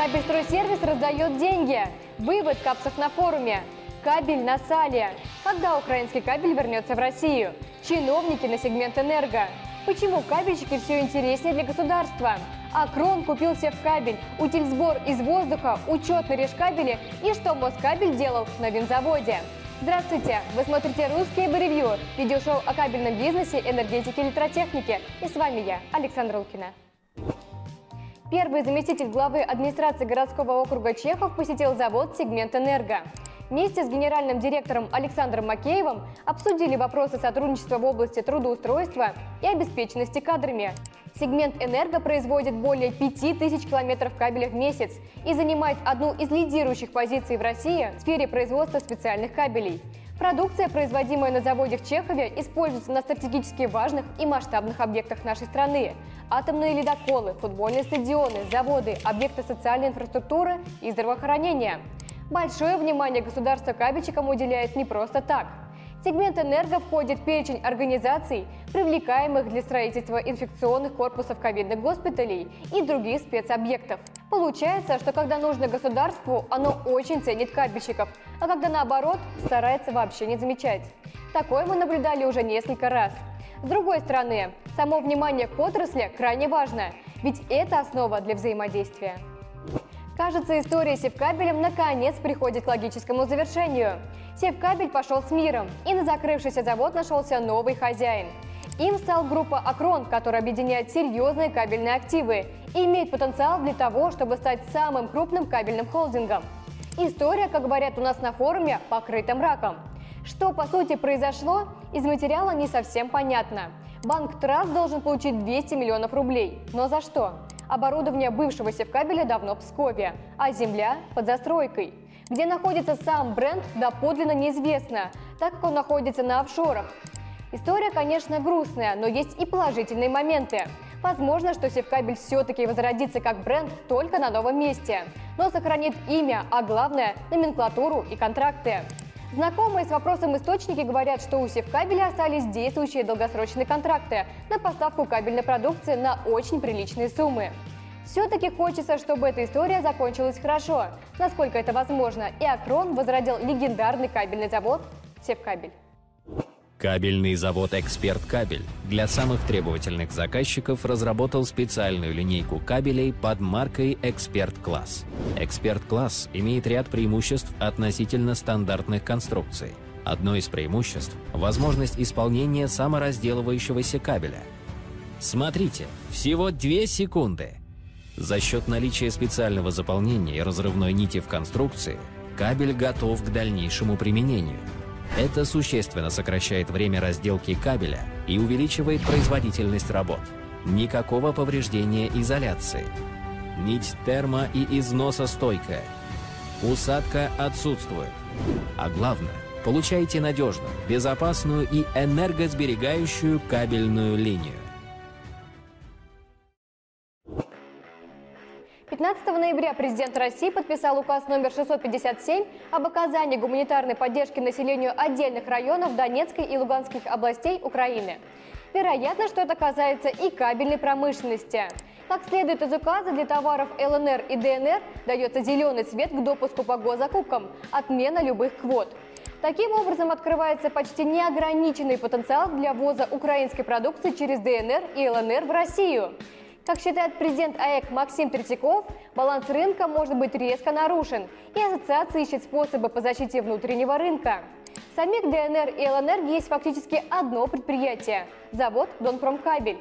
Кабельстройсервис раздает деньги. Вывод капсов на форуме. Кабель на сале. Когда украинский кабель вернется в Россию? Чиновники на сегмент энерго. Почему кабельщики все интереснее для государства? Акрон купил Севкабель, утильсбор из воздуха, учет на решкабеле и что Москабель делал на винзаводе. Здравствуйте! Вы смотрите «Русские Ревью» – видеошоу о кабельном бизнесе, энергетике и электротехнике. И с вами я, Александра Лукина. Первый заместитель главы администрации городского округа Чехов посетил завод «Сегмент Энерго». Вместе с генеральным директором Александром Макеевым обсудили вопросы сотрудничества в области трудоустройства и обеспеченности кадрами. Сегмент «Энерго» производит более 5000 километров кабеля в месяц и занимает одну из лидирующих позиций в России в сфере производства специальных кабелей. Продукция, производимая на заводе в Чехове, используется на стратегически важных и масштабных объектах нашей страны. Атомные ледоколы, футбольные стадионы, заводы, объекты социальной инфраструктуры и здравоохранения. Большое внимание государство кабельщикам уделяет не просто так. Сегмент «Энерго» входит в перечень организаций, привлекаемых для строительства инфекционных корпусов ковидных госпиталей и других спецобъектов. Получается, что когда нужно государству, оно очень ценит кабельщиков, а когда наоборот, старается вообще не замечать. Такое мы наблюдали уже несколько раз. С другой стороны, само внимание к отрасли крайне важно, ведь это основа для взаимодействия. Кажется, история с Севкабелем наконец приходит к логическому завершению. Севкабель пошел с миром, и на закрывшийся завод нашелся новый хозяин. Им стал группа «Акрон», которая объединяет серьезные кабельные активы и имеет потенциал для того, чтобы стать самым крупным кабельным холдингом. История, как говорят у нас на форуме, покрыта мраком. Что по сути произошло, из материала не совсем понятно. Банк Трас должен получить 200 миллионов рублей. Но за что? Оборудование бывшего севкабеля давно в Пскове, а земля под застройкой. Где находится сам бренд, доподлинно неизвестно, так как он находится на офшорах. История, конечно, грустная, но есть и положительные моменты. Возможно, что Севкабель все-таки возродится как бренд только на новом месте, но сохранит имя, а главное – номенклатуру и контракты. Знакомые с вопросом источники говорят, что у Севкабеля остались действующие долгосрочные контракты на поставку кабельной продукции на очень приличные суммы. Все-таки хочется, чтобы эта история закончилась хорошо, насколько это возможно, и Акрон возродил легендарный кабельный завод Севкабель. Кабельный завод «Эксперт Кабель» для самых требовательных заказчиков разработал специальную линейку кабелей под маркой «Эксперт Класс». «Эксперт Класс» имеет ряд преимуществ относительно стандартных конструкций. Одно из преимуществ – возможность исполнения саморазделывающегося кабеля. Смотрите, всего 2 секунды. За счет наличия специального заполнения и разрывной нити в конструкции, кабель готов к дальнейшему применению – это существенно сокращает время разделки кабеля и увеличивает производительность работ. Никакого повреждения изоляции. Нить термо- и износостойкая. Усадка отсутствует. А главное, получайте надежную, безопасную и энергосберегающую кабельную линию. 15 ноября президент России подписал указ номер 657 об оказании гуманитарной поддержки населению отдельных районов Донецкой и Луганских областей Украины. Вероятно, что это касается и кабельной промышленности. Как следует из указа, для товаров ЛНР и ДНР дается зеленый цвет к допуску по госзакупкам, отмена любых квот. Таким образом, открывается почти неограниченный потенциал для ввоза украинской продукции через ДНР и ЛНР в Россию. Как считает президент АЭК Максим Третьяков, баланс рынка может быть резко нарушен, и ассоциация ищет способы по защите внутреннего рынка. Самих ДНР и ЛНР есть фактически одно предприятие – завод «Донпромкабель».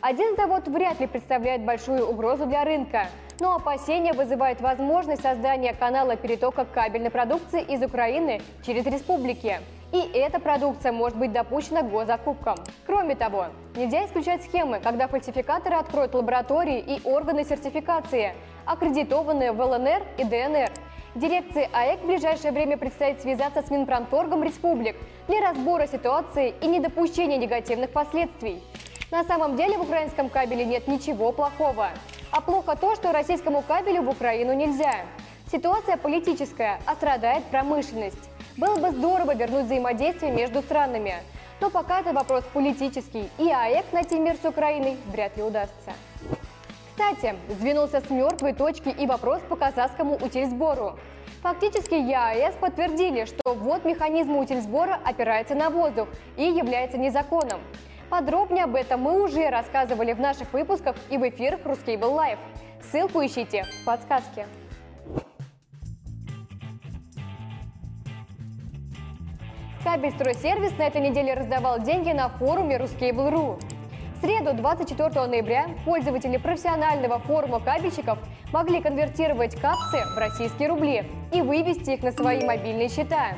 Один завод вряд ли представляет большую угрозу для рынка, но опасения вызывает возможность создания канала перетока кабельной продукции из Украины через республики. И эта продукция может быть допущена госзакупкам. Кроме того, нельзя исключать схемы, когда фальсификаторы откроют лаборатории и органы сертификации, аккредитованные в ЛНР и ДНР. Дирекции АЭК в ближайшее время предстоит связаться с Минпромторгом республик для разбора ситуации и недопущения негативных последствий. На самом деле в украинском кабеле нет ничего плохого. А плохо то, что российскому кабелю в Украину нельзя. Ситуация политическая, а страдает промышленность. Было бы здорово вернуть взаимодействие между странами. Но пока это вопрос политический, и АЭК найти мир с Украиной вряд ли удастся. Кстати, сдвинулся с мертвой точки и вопрос по казахскому утильсбору. Фактически ЕАЭС подтвердили, что ввод механизма утильсбора опирается на воздух и является незаконным. Подробнее об этом мы уже рассказывали в наших выпусках и в эфирах Ruscable Live. Ссылку ищите в подсказке. Кабельстройсервис на этой неделе раздавал деньги на форуме Ruscable.ru. В среду, 24 ноября, пользователи профессионального форума кабельщиков могли конвертировать капсы в российские рубли и вывести их на свои мобильные счета.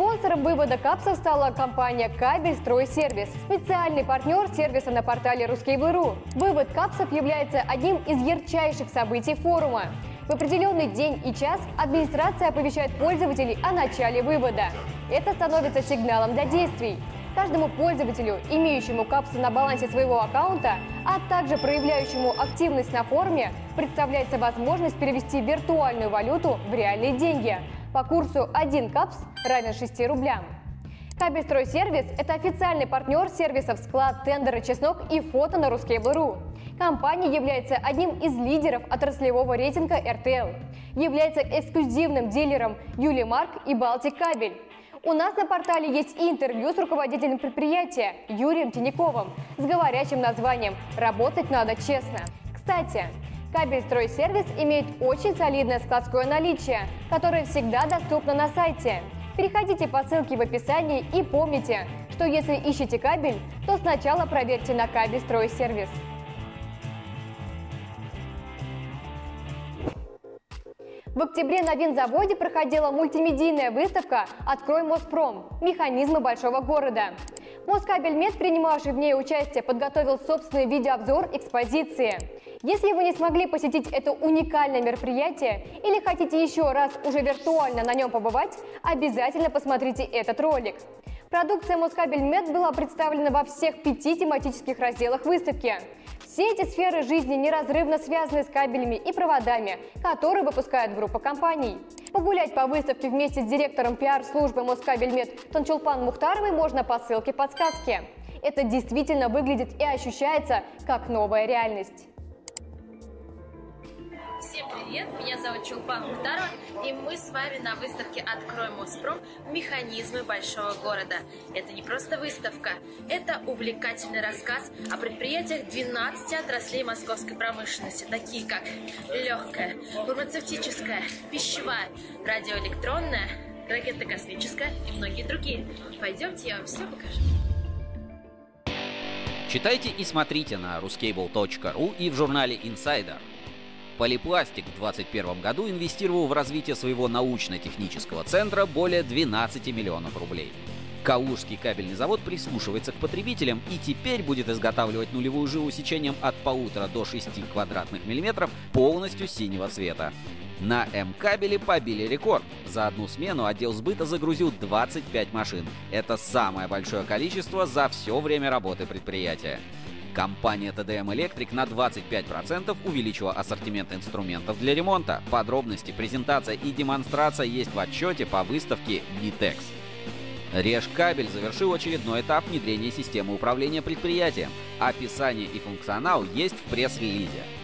Спонсором вывода капсов стала компания «Кабель Стройсервис», специальный партнер сервиса на портале «Рускейбл.ру». Вывод капсов является одним из ярчайших событий форума. В определенный день и час администрация оповещает пользователей о начале вывода. Это становится сигналом для действий. Каждому пользователю, имеющему капсы на балансе своего аккаунта, а также проявляющему активность на форуме, представляется возможность перевести виртуальную валюту в реальные деньги по курсу 1 капс равен 6 рублям. Кабельстройсервис – это официальный партнер сервисов «Склад», «Тендеры», «Чеснок» и «Фото» на Ruskable.ru. Компания является одним из лидеров отраслевого рейтинга RTL. Является эксклюзивным дилером Юлимарк и Балтик Кабель. У нас на портале есть и интервью с руководителем предприятия Юрием Тиняковым с говорящим названием «Работать надо честно». Кстати, Кабельстройсервис имеет очень солидное складское наличие, которое всегда доступно на сайте. Переходите по ссылке в описании и помните, что если ищете кабель, то сначала проверьте на Кабельстройсервис. В октябре на винзаводе проходила мультимедийная выставка «Открой Моспром. Механизмы большого города». Москабельмет, принимавший в ней участие, подготовил собственный видеообзор экспозиции. Если вы не смогли посетить это уникальное мероприятие или хотите еще раз уже виртуально на нем побывать, обязательно посмотрите этот ролик. Продукция Москабельмет была представлена во всех пяти тематических разделах выставки. Все эти сферы жизни неразрывно связаны с кабелями и проводами, которые выпускает группа компаний. Погулять по выставке вместе с директором пиар-службы Москабельмет Танчулпан Мухтаровой можно по ссылке подсказки. Это действительно выглядит и ощущается как новая реальность. Привет, меня зовут Чулпан Мухтарова, и мы с вами на выставке «Открой Моспром. Механизмы большого города». Это не просто выставка, это увлекательный рассказ о предприятиях 12 отраслей московской промышленности, такие как легкая, фармацевтическая, пищевая, радиоэлектронная, ракетно-космическая и многие другие. Пойдемте, я вам все покажу. Читайте и смотрите на ruscable.ru и в журнале Insider. Полипластик в 2021 году инвестировал в развитие своего научно-технического центра более 12 миллионов рублей. Калужский кабельный завод прислушивается к потребителям и теперь будет изготавливать нулевую жилу сечением от полутора до 6 квадратных миллиметров полностью синего цвета. На М-кабеле побили рекорд. За одну смену отдел сбыта загрузил 25 машин. Это самое большое количество за все время работы предприятия. Компания TDM Electric на 25% увеличила ассортимент инструментов для ремонта. Подробности, презентация и демонстрация есть в отчете по выставке Nitex. Режкабель завершил очередной этап внедрения системы управления предприятием. Описание и функционал есть в пресс-релизе.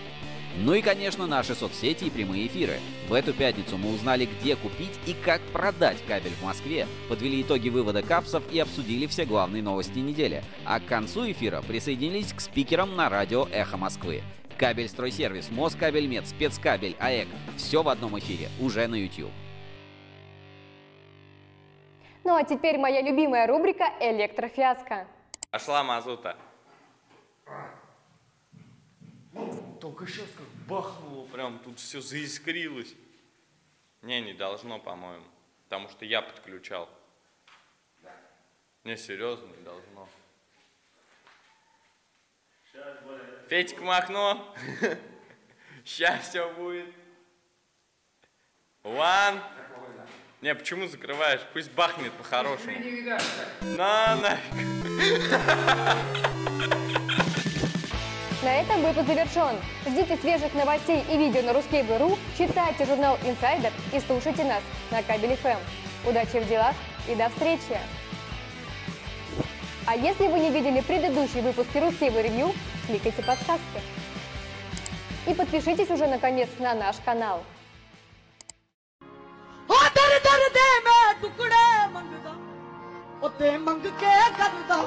Ну и, конечно, наши соцсети и прямые эфиры. В эту пятницу мы узнали, где купить и как продать кабель в Москве, подвели итоги вывода капсов и обсудили все главные новости недели. А к концу эфира присоединились к спикерам на радио «Эхо Москвы». Кабель стройсервис, Москабельмет, спецкабель, АЭК. Все в одном эфире, уже на YouTube. Ну а теперь моя любимая рубрика «Электрофиаско». Пошла мазута. Только сейчас как бахнуло, прям тут все заискрилось. Не, не должно, по-моему. Потому что я подключал. Не, серьезно, не должно. Федька Махно. Сейчас все будет. One. Не, почему закрываешь? Пусть бахнет по-хорошему. На, нафиг. На этом выпуск завершен. Ждите свежих новостей и видео на ruskable.ru, читайте журнал Insider и слушайте нас на Кабель ФМ. Удачи в делах и до встречи! А если вы не видели предыдущие выпуски Ruskable Review, кликайте подсказки. И подпишитесь уже наконец на наш канал. ਹੋ ਦਰ ਦਰ ਦੇ ਮੈਂ ਟੁਕੜੇ ਮੰਗਦਾ ਉੱਤੇ ਮੰਗ ਕੇ ਕਰਦਾ